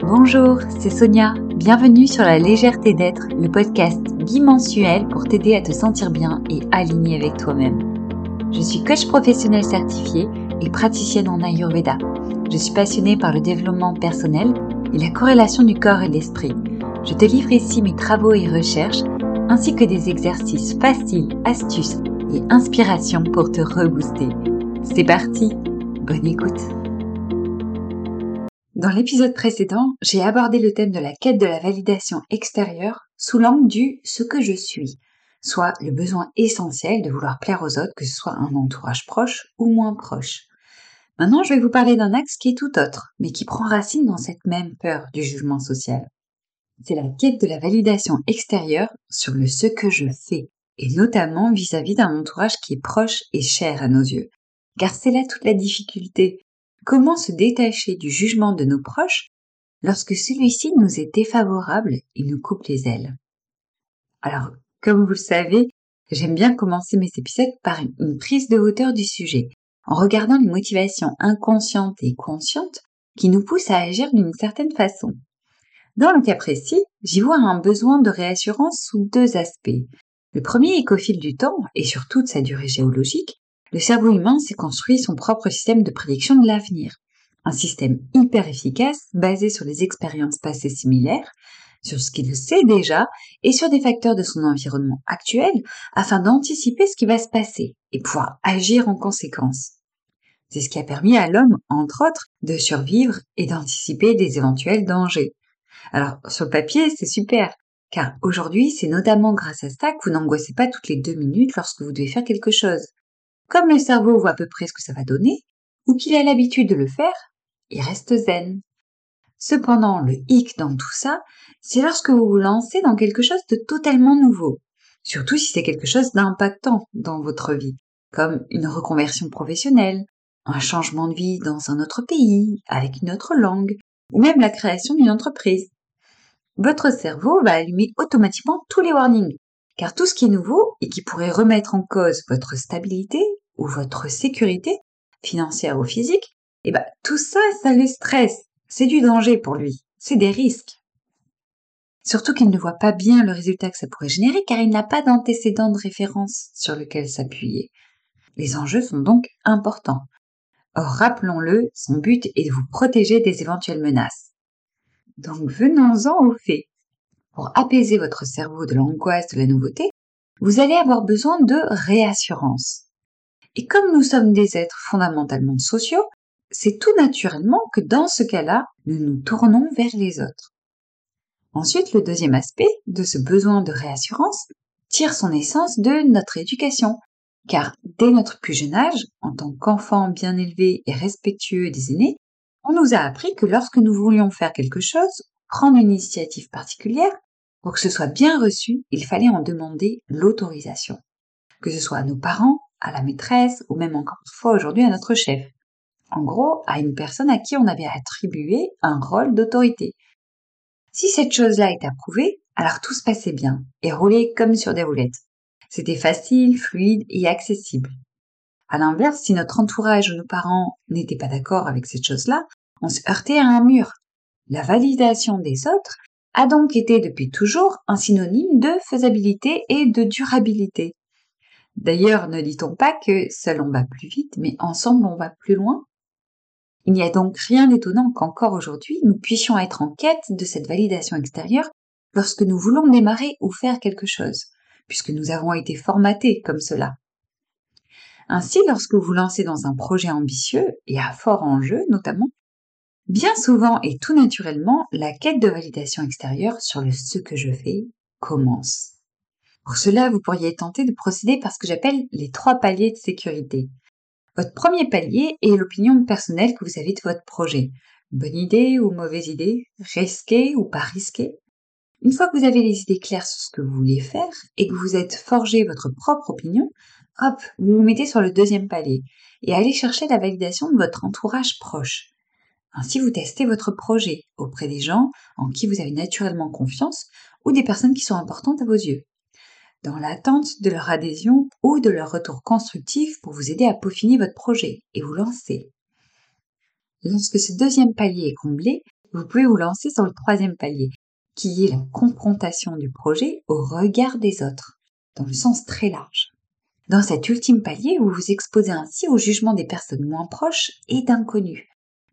Bonjour, c'est Sonia. Bienvenue sur La légèreté d'être, le podcast bimensuel pour t'aider à te sentir bien et aligné avec toi-même. Je suis coach professionnel certifié et praticienne en Ayurveda. Je suis passionnée par le développement personnel et la corrélation du corps et de l'esprit. Je te livre ici mes travaux et recherches ainsi que des exercices faciles, astuces et inspirations pour te rebooster. C'est parti, bonne écoute. Dans l'épisode précédent, j'ai abordé le thème de la quête de la validation extérieure sous l'angle du ce que je suis, soit le besoin essentiel de vouloir plaire aux autres, que ce soit un entourage proche ou moins proche. Maintenant, je vais vous parler d'un axe qui est tout autre, mais qui prend racine dans cette même peur du jugement social. C'est la quête de la validation extérieure sur le ce que je fais, et notamment vis-à-vis d'un entourage qui est proche et cher à nos yeux. Car c'est là toute la difficulté. Comment se détacher du jugement de nos proches lorsque celui-ci nous est défavorable et nous coupe les ailes Alors, comme vous le savez, j'aime bien commencer mes épisodes par une prise de hauteur du sujet, en regardant les motivations inconscientes et conscientes qui nous poussent à agir d'une certaine façon. Dans le cas précis, j'y vois un besoin de réassurance sous deux aspects. Le premier est qu'au fil du temps, et sur toute sa durée géologique, le cerveau humain s'est construit son propre système de prédiction de l'avenir. Un système hyper efficace, basé sur les expériences passées similaires, sur ce qu'il sait déjà et sur des facteurs de son environnement actuel afin d'anticiper ce qui va se passer et pouvoir agir en conséquence. C'est ce qui a permis à l'homme, entre autres, de survivre et d'anticiper des éventuels dangers. Alors, sur le papier, c'est super, car aujourd'hui, c'est notamment grâce à ça que vous n'angoissez pas toutes les deux minutes lorsque vous devez faire quelque chose. Comme le cerveau voit à peu près ce que ça va donner, ou qu'il a l'habitude de le faire, il reste zen. Cependant, le hic dans tout ça, c'est lorsque vous vous lancez dans quelque chose de totalement nouveau, surtout si c'est quelque chose d'impactant dans votre vie, comme une reconversion professionnelle, un changement de vie dans un autre pays, avec une autre langue, ou même la création d'une entreprise. Votre cerveau va allumer automatiquement tous les warnings, car tout ce qui est nouveau et qui pourrait remettre en cause votre stabilité ou votre sécurité, financière ou physique, eh ben, tout ça, ça le stresse. C'est du danger pour lui. C'est des risques. Surtout qu'il ne voit pas bien le résultat que ça pourrait générer car il n'a pas d'antécédent de référence sur lequel s'appuyer. Les enjeux sont donc importants. Or, rappelons-le, son but est de vous protéger des éventuelles menaces. Donc, venons-en aux faits. Pour apaiser votre cerveau de l'angoisse de la nouveauté, vous allez avoir besoin de réassurance. Et comme nous sommes des êtres fondamentalement sociaux, c'est tout naturellement que dans ce cas-là, nous nous tournons vers les autres. Ensuite, le deuxième aspect de ce besoin de réassurance tire son essence de notre éducation, car dès notre plus jeune âge, en tant qu'enfant bien élevé et respectueux des aînés, on nous a appris que lorsque nous voulions faire quelque chose, prendre une initiative particulière, pour que ce soit bien reçu, il fallait en demander l'autorisation. Que ce soit à nos parents, à la maîtresse, ou même encore une fois aujourd'hui à notre chef. En gros, à une personne à qui on avait attribué un rôle d'autorité. Si cette chose-là est approuvée, alors tout se passait bien, et roulait comme sur des roulettes. C'était facile, fluide et accessible. À l'inverse, si notre entourage ou nos parents n'étaient pas d'accord avec cette chose-là, on se heurtait à un mur. La validation des autres a donc été depuis toujours un synonyme de faisabilité et de durabilité. D'ailleurs, ne dit-on pas que seul on va plus vite, mais ensemble on va plus loin Il n'y a donc rien d'étonnant qu'encore aujourd'hui nous puissions être en quête de cette validation extérieure lorsque nous voulons démarrer ou faire quelque chose puisque nous avons été formatés comme cela. Ainsi, lorsque vous lancez dans un projet ambitieux et à fort enjeu notamment, bien souvent et tout naturellement, la quête de validation extérieure sur le ce que je fais commence. Pour cela, vous pourriez tenter de procéder par ce que j'appelle les trois paliers de sécurité. Votre premier palier est l'opinion personnelle que vous avez de votre projet. Bonne idée ou mauvaise idée, risqué ou pas risqué, une fois que vous avez les idées claires sur ce que vous voulez faire et que vous êtes forgé votre propre opinion, hop, vous vous mettez sur le deuxième palier et allez chercher la validation de votre entourage proche. Ainsi, vous testez votre projet auprès des gens en qui vous avez naturellement confiance ou des personnes qui sont importantes à vos yeux, dans l'attente de leur adhésion ou de leur retour constructif pour vous aider à peaufiner votre projet et vous lancer. Lorsque ce deuxième palier est comblé, vous pouvez vous lancer sur le troisième palier, qui est la confrontation du projet au regard des autres, dans le sens très large. Dans cet ultime palier, vous vous exposez ainsi au jugement des personnes moins proches et d'inconnus.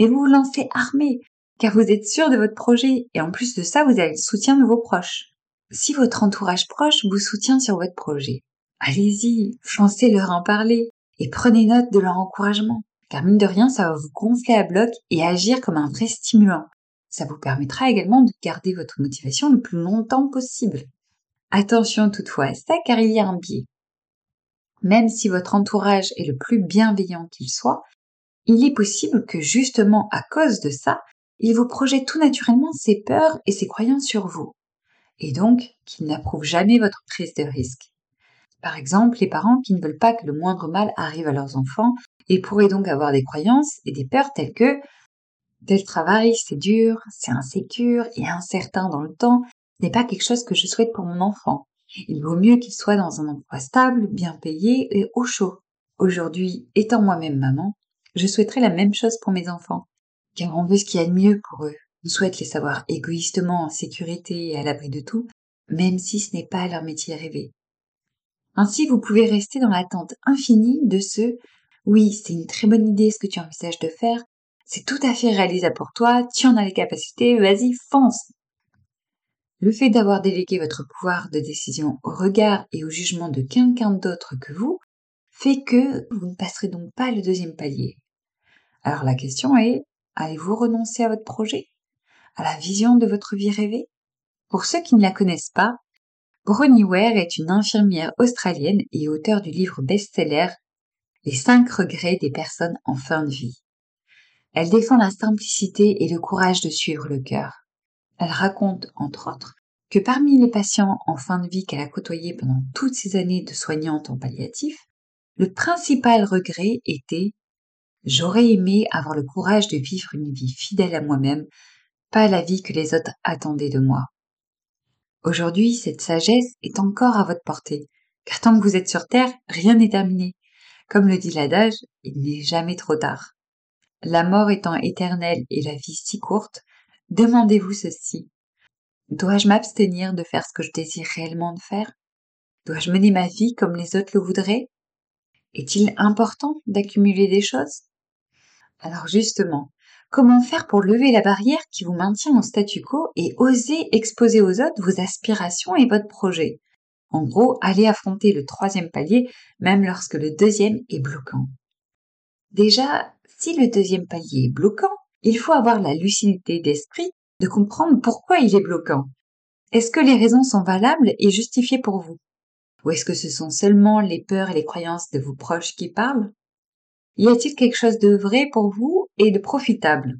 Mais vous vous lancez armé, car vous êtes sûr de votre projet, et en plus de ça, vous avez le soutien de vos proches. Si votre entourage proche vous soutient sur votre projet, allez-y, chancez leur en parler, et prenez note de leur encouragement, car mine de rien, ça va vous gonfler à bloc et agir comme un vrai stimulant. Ça vous permettra également de garder votre motivation le plus longtemps possible. Attention toutefois à ça, car il y a un biais. Même si votre entourage est le plus bienveillant qu'il soit, il est possible que justement à cause de ça, il vous projette tout naturellement ses peurs et ses croyances sur vous, et donc qu'il n'approuve jamais votre prise de risque. Par exemple, les parents qui ne veulent pas que le moindre mal arrive à leurs enfants et pourraient donc avoir des croyances et des peurs telles que tel travail, c'est dur, c'est insécure et incertain dans le temps, n'est pas quelque chose que je souhaite pour mon enfant. Il vaut mieux qu'il soit dans un emploi stable, bien payé et au chaud. Aujourd'hui, étant moi-même maman, je souhaiterais la même chose pour mes enfants, car on veut ce qu'il y a de mieux pour eux. On souhaite les savoir égoïstement en sécurité et à l'abri de tout, même si ce n'est pas leur métier rêvé. Ainsi, vous pouvez rester dans l'attente infinie de ce oui, c'est une très bonne idée ce que tu envisages de faire, c'est tout à fait réalisable pour toi, tu en as les capacités, vas-y, fonce. Le fait d'avoir délégué votre pouvoir de décision au regard et au jugement de quelqu'un d'autre que vous fait que vous ne passerez donc pas le deuxième palier. Alors la question est, allez-vous renoncer à votre projet? À la vision de votre vie rêvée? Pour ceux qui ne la connaissent pas, Bronnie Ware est une infirmière australienne et auteure du livre best-seller Les cinq regrets des personnes en fin de vie. Elle défend la simplicité et le courage de suivre le cœur. Elle raconte, entre autres, que parmi les patients en fin de vie qu'elle a côtoyés pendant toutes ces années de soignante en palliatif, le principal regret était J'aurais aimé avoir le courage de vivre une vie fidèle à moi-même, pas la vie que les autres attendaient de moi. Aujourd'hui, cette sagesse est encore à votre portée, car tant que vous êtes sur Terre, rien n'est terminé. Comme le dit l'adage, il n'est jamais trop tard. La mort étant éternelle et la vie si courte, Demandez-vous ceci. Dois-je m'abstenir de faire ce que je désire réellement de faire? Dois-je mener ma vie comme les autres le voudraient? Est-il important d'accumuler des choses? Alors justement, comment faire pour lever la barrière qui vous maintient au statu quo et oser exposer aux autres vos aspirations et votre projet? En gros, allez affronter le troisième palier même lorsque le deuxième est bloquant. Déjà, si le deuxième palier est bloquant, il faut avoir la lucidité d'esprit de comprendre pourquoi il est bloquant. Est-ce que les raisons sont valables et justifiées pour vous? Ou est-ce que ce sont seulement les peurs et les croyances de vos proches qui parlent? Y a-t-il quelque chose de vrai pour vous et de profitable?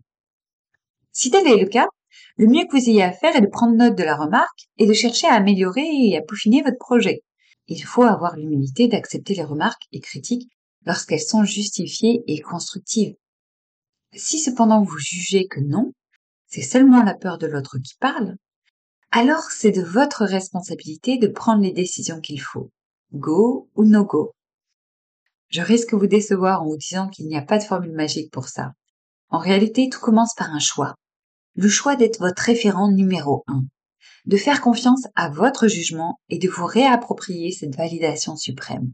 Si tel est le cas, le mieux que vous ayez à faire est de prendre note de la remarque et de chercher à améliorer et à peaufiner votre projet. Il faut avoir l'humilité d'accepter les remarques et critiques lorsqu'elles sont justifiées et constructives. Si cependant vous jugez que non, c'est seulement la peur de l'autre qui parle, alors c'est de votre responsabilité de prendre les décisions qu'il faut. Go ou no go. Je risque vous décevoir en vous disant qu'il n'y a pas de formule magique pour ça. En réalité, tout commence par un choix. Le choix d'être votre référent numéro un. De faire confiance à votre jugement et de vous réapproprier cette validation suprême.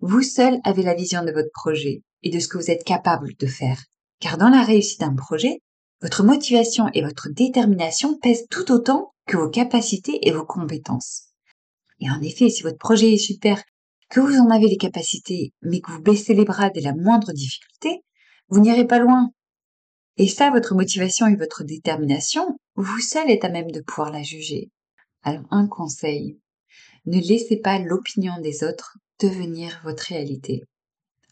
Vous seul avez la vision de votre projet et de ce que vous êtes capable de faire. Car dans la réussite d'un projet, votre motivation et votre détermination pèsent tout autant que vos capacités et vos compétences. Et en effet, si votre projet est super, que vous en avez les capacités, mais que vous baissez les bras dès la moindre difficulté, vous n'irez pas loin. Et ça, votre motivation et votre détermination, vous seul êtes à même de pouvoir la juger. Alors un conseil, ne laissez pas l'opinion des autres devenir votre réalité.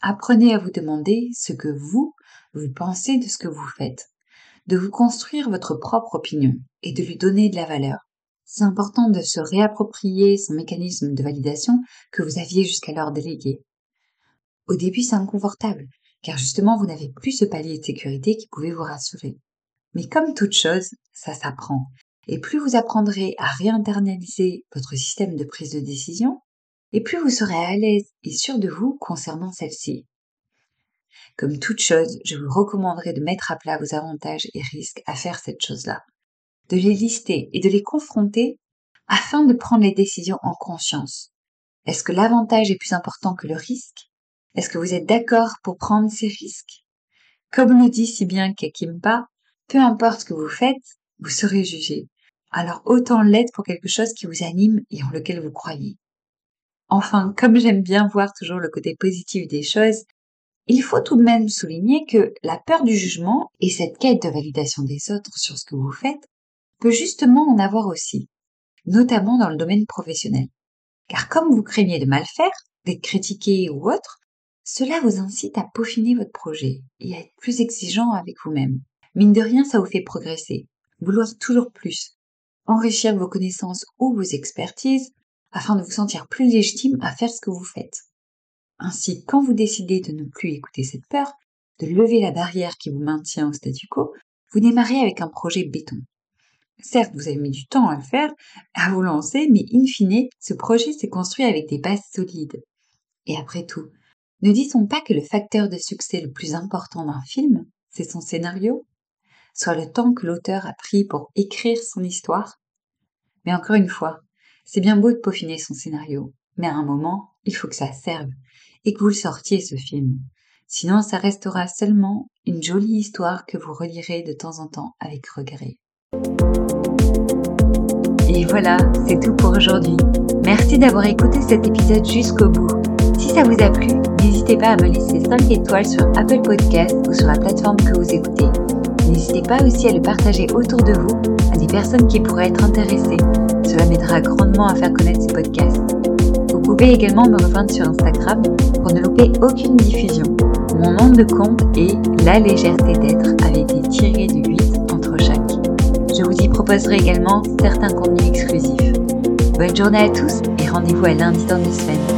Apprenez à vous demander ce que vous, vous pensez de ce que vous faites, de vous construire votre propre opinion et de lui donner de la valeur. C'est important de se réapproprier son mécanisme de validation que vous aviez jusqu'alors délégué. Au début, c'est inconfortable, car justement, vous n'avez plus ce palier de sécurité qui pouvait vous rassurer. Mais comme toute chose, ça s'apprend. Et plus vous apprendrez à réinternaliser votre système de prise de décision, et plus vous serez à l'aise et sûr de vous concernant celle-ci. Comme toute chose, je vous recommanderais de mettre à plat vos avantages et risques à faire cette chose-là, de les lister et de les confronter afin de prendre les décisions en conscience. Est-ce que l'avantage est plus important que le risque? Est-ce que vous êtes d'accord pour prendre ces risques? Comme le dit si bien Kekimpa, peu importe ce que vous faites, vous serez jugé. Alors autant l'être pour quelque chose qui vous anime et en lequel vous croyez. Enfin, comme j'aime bien voir toujours le côté positif des choses, il faut tout de même souligner que la peur du jugement et cette quête de validation des autres sur ce que vous faites peut justement en avoir aussi, notamment dans le domaine professionnel. Car comme vous craignez de mal faire, d'être critiqué ou autre, cela vous incite à peaufiner votre projet et à être plus exigeant avec vous-même. Mine de rien, ça vous fait progresser, vouloir toujours plus, enrichir vos connaissances ou vos expertises afin de vous sentir plus légitime à faire ce que vous faites. Ainsi, quand vous décidez de ne plus écouter cette peur, de lever la barrière qui vous maintient au statu quo, vous démarrez avec un projet béton. Certes, vous avez mis du temps à le faire, à vous lancer, mais in fine, ce projet s'est construit avec des bases solides. Et après tout, ne dit-on pas que le facteur de succès le plus important d'un film, c'est son scénario? Soit le temps que l'auteur a pris pour écrire son histoire? Mais encore une fois, c'est bien beau de peaufiner son scénario, mais à un moment, il faut que ça serve que vous le sortiez ce film. Sinon, ça restera seulement une jolie histoire que vous relirez de temps en temps avec regret. Et voilà, c'est tout pour aujourd'hui. Merci d'avoir écouté cet épisode jusqu'au bout. Si ça vous a plu, n'hésitez pas à me laisser 5 étoiles sur Apple Podcast ou sur la plateforme que vous écoutez. N'hésitez pas aussi à le partager autour de vous à des personnes qui pourraient être intéressées. Cela m'aidera grandement à faire connaître ce podcast. Vous pouvez également me rejoindre sur Instagram pour ne louper aucune diffusion. Mon nom de compte est La légèreté d'être avec des tirés de 8 entre chaque. Je vous y proposerai également certains contenus exclusifs. Bonne journée à tous et rendez-vous à lundi dans deux semaines.